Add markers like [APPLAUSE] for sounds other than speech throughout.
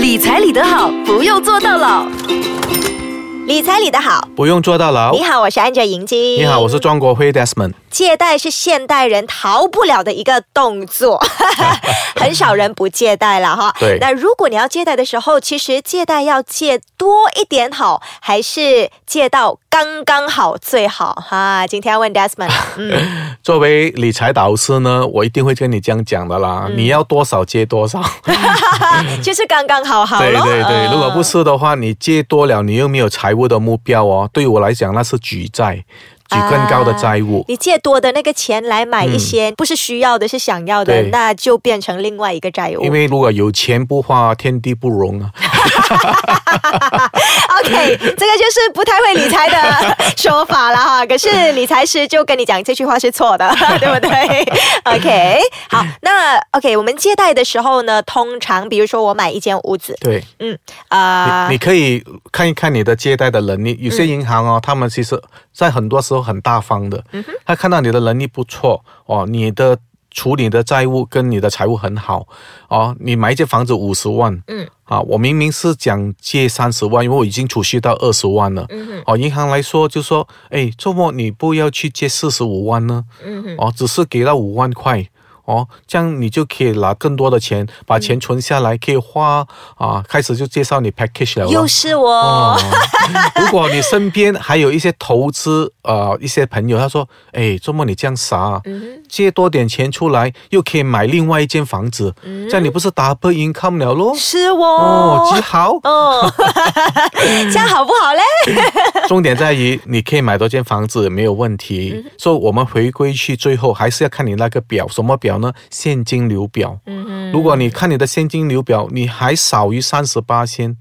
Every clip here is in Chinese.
理财理得好，不用做到老。理财理得好，不用做到老你。好，我是 Angel 银晶。你好，我是庄国辉 Desmond。借贷是现代人逃不了的一个动作，[LAUGHS] 很少人不借贷了哈。对那如果你要借贷的时候，其实借贷要借多一点好，还是借到刚刚好最好哈？今天要问 Desmond，嗯，[LAUGHS] 作为理财导师呢，我一定会跟你这样讲的啦。嗯你要多少借多少。[LAUGHS] 就是刚刚好好对咯对对，嗯如果不是的话，你借多了，你又没有财务的目标哦。对我来讲，那是举债，举更高的债务。你借多的那个钱来买一些不是需要的，是想要的，那就变成另外一个债务。因为如果有钱不花，天地不容啊。[LAUGHS] OK，这个就是不太会理财的 [LAUGHS] 说法了哈。可是理财师就跟你讲这句话是错的，[LAUGHS] 对不对？OK，好，那 OK，我们借贷的时候呢，通常比如说我买一间屋子，对，嗯啊、你你可以看一看你的借贷的能力。有些银行哦，他们其实在很多时候很大方的，他看到你的能力不错哦，你的处理的债务跟你的财务很好哦，你买一间房子五十万，嗯，啊，我明明是讲借三十万，因为我已经储蓄到二十万了，哦，银行来说就说，哎，周末你不要去借四十五万呢？哦，只是给到五万块。哦，这样你就可以拿更多的钱，把钱存下来，可以花啊，开始就介绍你 package 了。又是我。哦，[LAUGHS] 如果你身边还有一些投资呃一些朋友，他说，哎，周末你这样傻啊，嗯借多点钱出来，又可以买另外一间房子，这样你不是 double income 了咯？是我哦，极好。哦，[LAUGHS] 这样好不好嘞？重点在于你可以买多间房子没有问题。所以我们回归去最后还是要看你那个表，什么表呢？现金流表。嗯如果你看你的现金流表，你还少于三十八先。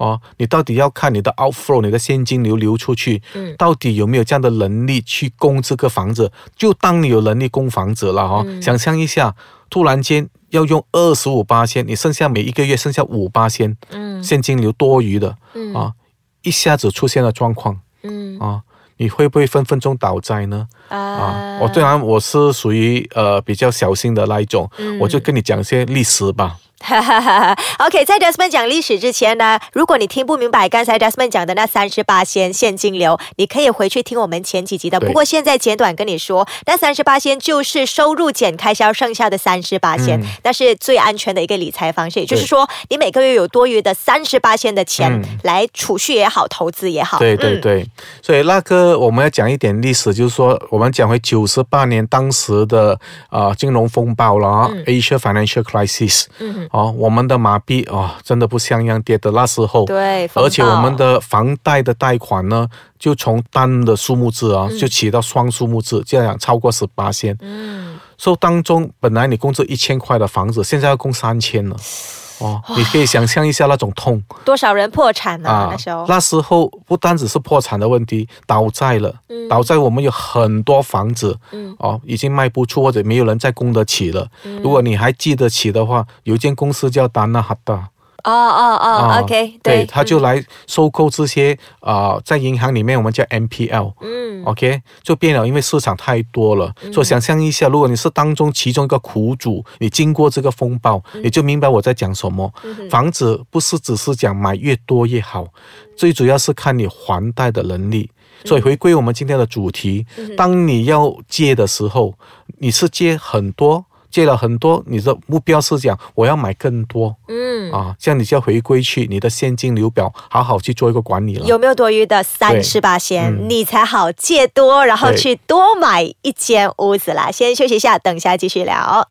哦，你到底要看你的 outflow，你的现金流流出去，嗯。到底有没有这样的能力去供这个房子？就当你有能力供房子了哈、嗯。想象一下，突然间要用二十五八千，你剩下每一个月剩下五八千，嗯。现金流多余的，嗯。啊，一下子出现了状况，嗯。啊，你会不会分分钟倒债呢？啊。啊，我虽然我是属于呃比较小心的那一种，嗯。我就跟你讲一些历史吧。哈哈哈哈 OK，在 Desmond 讲历史之前呢，如果你听不明白刚才 Desmond 讲的那三十八仙现金流，你可以回去听我们前几集的。不过现在简短跟你说，那三十八仙就是收入减开销剩下的三十八仙嗯，那是最安全的一个理财方式。也就是说，你每个月有多余的三十八仙的钱嗯。来储蓄也好，投资也好。对对嗯。对，所以那个我们要讲一点历史，就是说我们讲回九十八年当时的呃金融风暴了啊、a s i a Financial Crisis，嗯哦，我们的马币哦真的不像样跌的那时候，对，而且我们的房贷的贷款呢，就从单的数目字啊，就起到双数目字，这样超过十八千。嗯所以当中本来你供这一千块的房子，现在要供三千了。哦，你可以想象一下那种痛多少人破产啊？那时候，那时候不单只是破产的问题，倒债了。嗯倒债我们有很多房子，嗯哦，已经卖不出或者没有人再供得起了。如果你还记得起的话，有一间公司叫达纳哈达。哦哦哦啊，OK，对，他就来收购这些啊、呃在银行里面我们叫 MPL。嗯 OK，就变了，因为市场太多了。所以想象一下，如果你是当中其中一个苦主，你经过这个风暴，你就明白我在讲什么。房子不是只是讲买越多越好，最主要是看你还贷的能力。所以回归我们今天的主题，当你要借的时候，你是借很多。借了很多，你的目标是讲我要买更多嗯。啊，这样你就要回归去你的现金流表，好好去做一个管理了。有没有多余的三十八先，嗯你才好借多，然后去多买一间屋子啦。先休息一下，等一下继续聊。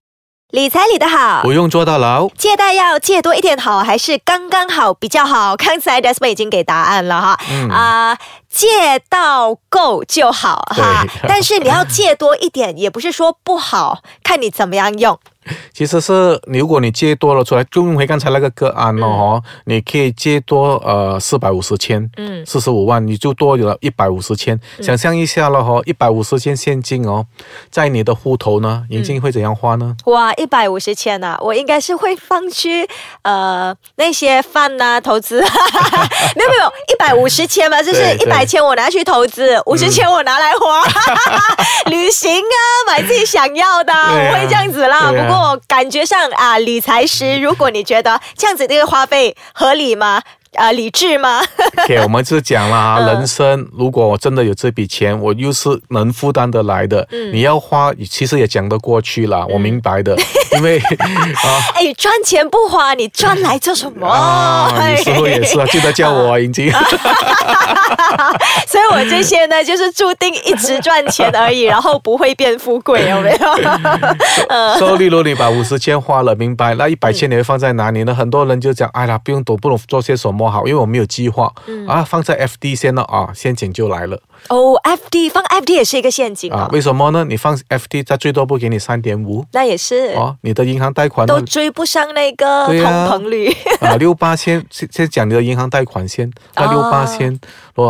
理财理得好不。用坐到牢。借贷要借多一点好，还是刚刚好比较好？刚才 Desmond 已经给答案了哈，嗯啊、借到够就好哈。但是你要借多一点，也不是说不好，看你怎么样用。[LAUGHS] 其实是你如果你借多了出来，就用回刚才那个个案了哦，你可以借多呃四百五十千，嗯四十五万，你就多有了一百五十千。想象一下了哈，一百五十千现金哦，在你的户头呢，银金会怎样花呢？哇，一百五十千呐、我应该是会放去呃那些饭呐、投资，[LAUGHS] 没有没有，一百五十千嘛，[LAUGHS] 就是一百千我拿去投资，五十千我拿来花，旅行啊，买自己想要的，啊我会这样子啦。啊不过我感觉上啊，理财师，如果你觉得这样子的一个花费合理吗？啊，理智吗？OK，[LAUGHS] 我们就讲了啊，嗯人生如果我真的有这笔钱，我又是能负担得来的，嗯你要花，其实也讲得过去了，我明白的，[LAUGHS] 因为 [LAUGHS] 啊。哎，赚钱不花，你赚来做什么？啊，有时候也是啊，记得叫我啊，已经。所以我这些呢，就是注定一直赚钱而已，然后不会变富贵，有没有？所以，例如你把五十千花了，明白？那一百千你会放在哪里呢？很多人就讲，哎呀，不用懂，不懂做些什么好，因为我没有计划。啊，放在 FD 先了啊，陷阱就来了哦，FD 放 FD 也是一个陷阱啊啊。，为什么呢？你放 FD，它最多不给你三点五那也是，哦，你的银行贷款？都追不上那个通膨率。啊，六八千，先先讲你的银行贷款先，那六八千，哦，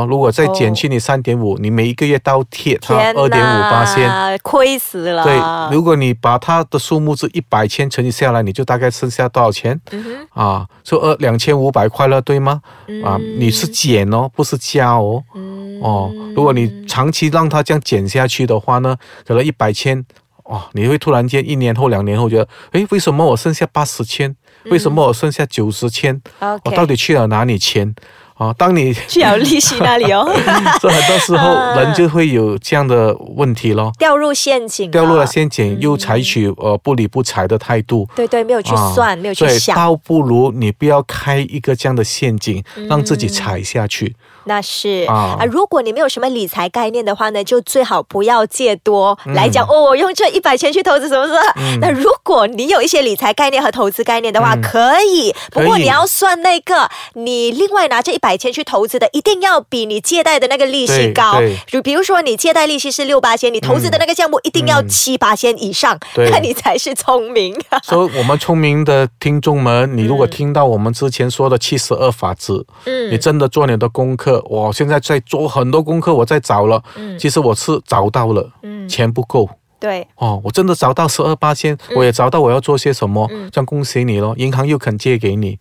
如果再减去你三点五，你每一个月倒贴二点五八千。亏死了。对，如果你把它的数目是一百千乘以下来，你就大概剩下多少钱？嗯啊，说二两千五百块了，对吗？啊，你是减哦，不是加哦。嗯哦，如果你长期让它这样减下去的话呢，可能一百千，哦，你会突然间一年后、两年后觉得，诶，为什么我剩下八十千？为什么我剩下九十千？我、到底去了哪里钱？啊，当你去了利息那里哦，[LAUGHS] 所以很多时候人就会有这样的问题咯。[LAUGHS] 掉入陷阱，掉入了。陷阱，又采取呃不理不睬的态度，对对，没有去啊算，没有去，想，倒不如你不要开一个这样的陷阱，让自己踩下去。那是啊啊。如果你没有什么理财概念的话呢，就最好不要借多嗯来讲哦，我用这一百千去投资什么什么。那如果你有一些理财概念和投资概念的话，可以。不过你要算那个，你另外拿这一百千去投资的，一定要比你借贷的那个利息高对。就比如说你借贷利息是六八千，你投资的那个项目一定要七八千以上，对那你才是聪明。所以，我们聪明的听众们，你如果听到我们之前说的七十二法则，嗯你真的做你的功课，我现在在做很多功课，我在找了，其实我是找到了，钱不够。对，哦，我真的找到十二八千，我也找到我要做些什么，这样恭喜你咯，银行又肯借给你，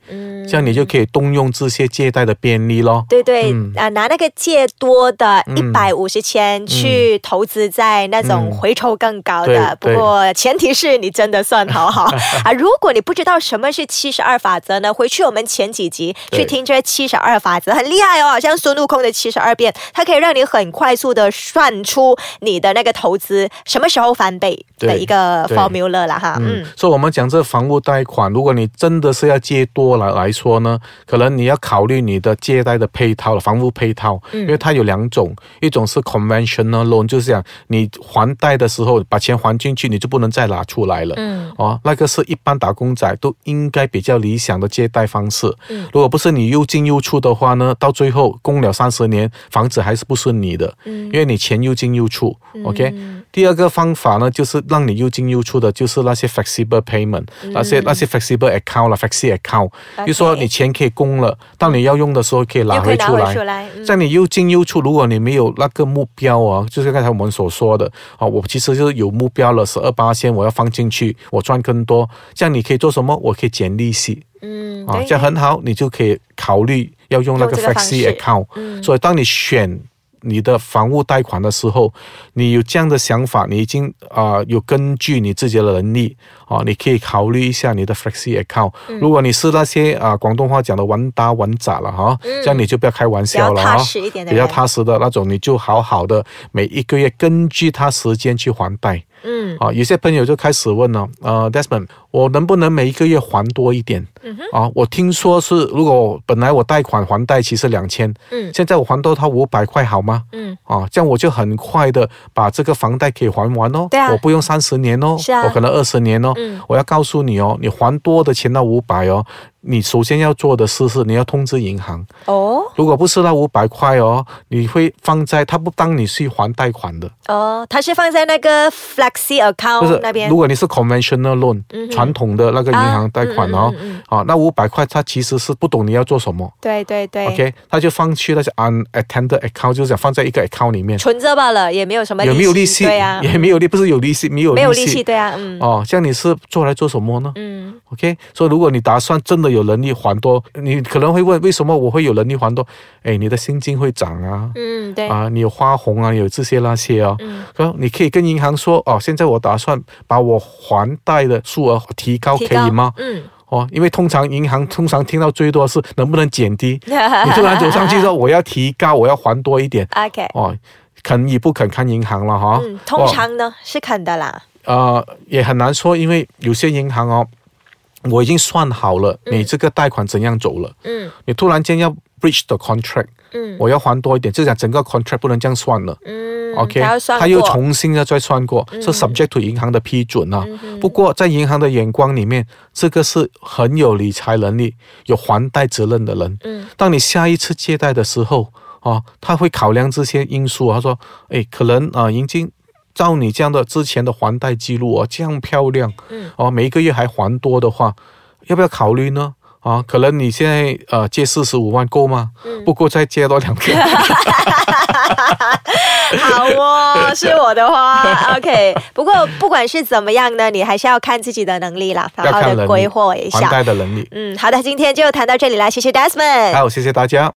这样你就可以动用这些借贷的便利咯。对对，嗯啊，拿那个借多的一百五十千去投资在那种嗯回酬更高的，对不过前提是你真的算好好 [LAUGHS] 啊。如果你不知道什么是七十二法则呢，回去我们前几集去听这七十二法则，很厉害哦，好像孙悟空的七十二变，它可以让你很快速的算出你的那个投资什么时候翻倍的一个 formula 了哈。嗯，所以我们讲这房屋贷款，如果你真的是要借多来来说呢，可能你要考虑你的借贷的配套了，房屋配套，因为它有两种，一种是 conventional loan，就是讲你还贷的时候把钱还进去，你就不能再拿出来了。嗯，哦，那个是一般打工仔都应该比较理想的借贷方式。嗯如果不是你又进又出的话呢，到最后供了三十年，房子还是不是你的，嗯因为你钱又进又出。OK，第二个方法呢，就是让你又进又出的，就是那些 flexible payment，、那些那些 flexible account 啦，flexi account，嗯 OK 就说你钱可以供了，当你要用的时候可以拿回出来。回出来。嗯在你又进又出，如果你没有那个目标啊，就是刚才我们所说的啊，我其实就是有目标了，十二八千我要放进去，我赚更多，这样你可以做什么？我可以减利息嗯，啊，这样很好，你就可以考虑要用那个用这个方 flexi 式 account。嗯所以当你选你的房屋贷款的时候，你有这样的想法，你已经啊、呃有根据你自己的能力啊、你可以考虑一下你的 flexi account、如嗯果你是那些啊、广东话讲的玩打稳扎了哈，这样你就不要开玩笑了哈。比较踏实的那种，你就好好的每一个月根据他时间去还贷。嗯啊，有些朋友就开始问了，呃，Desmond，我能不能每一个月还多一点？嗯啊，我听说是，如果本来我贷款还贷其实两千，嗯现在我还多他五百块好吗？嗯，啊，这样我就很快的把这个房贷可以还完哦。对啊我不用三十年哦，是啊我可能二十年哦。嗯我要告诉你哦，你还多的钱那五百哦，你首先要做的事是你要通知银行，哦。如果不是那五百块哦，你会放在他不当你去还贷款的。哦，他是放在那个 flexi account 那边，如果你是 conventional loan，、传统的那个银行贷款哦，嗯嗯嗯啊，那五百块他其实是不懂你要做什么。对对对。OK，他就放去那些 unattended account，就是想放在一个 account 里面，存着罢了，也没有什么也没有利息？对啊，也没有利，不是有利息，没有没有利息，对啊，嗯。哦，这样你是做来做什么呢？嗯，OK，所以如果你打算真的的有能力还多，你可能会问为什么我会有能力还多？哎，你的薪金会涨啊，嗯，对，啊，你有花红啊，有这些那些啊，嗯，然后你可以跟银行说哦，现在我打算把我还贷的数额提高，提高可以吗？嗯，哦，因为通常银行通常听到最多是能不能减低，[LAUGHS] 你突然走上去说我要提高，我要还多一点，OK，哦，肯与不肯看银行了哈。嗯，通常呢是肯的啦，呃，也很难说，因为有些银行哦，我已经算好了你这个贷款怎样走了，嗯你突然间要 breach the contract，嗯我要还多一点，就讲整个 contract 不能这样算了。嗯 OK，他又重新的再算过，是 subject to 银行的批准啊。不过在银行的眼光里面，这个是很有理财能力、有还贷责任的人。嗯，当你下一次借贷的时候，啊，他会考量这些因素啊。他说，哎，可能啊，已经照你这样的之前的还贷记录啊，这样漂亮，嗯，哦、每一个月还还多的话，要不要考虑呢？啊，可能你现在呃借四十五万够吗？嗯不够再借多两个。[LAUGHS] 好哦，是我的话，OK。不过不管是怎么样呢，你还是要看自己的能力啦，好好的规划一下还下。贷的能力。嗯，好的，今天就谈到这里啦，谢谢 Desmond。好，谢谢大家。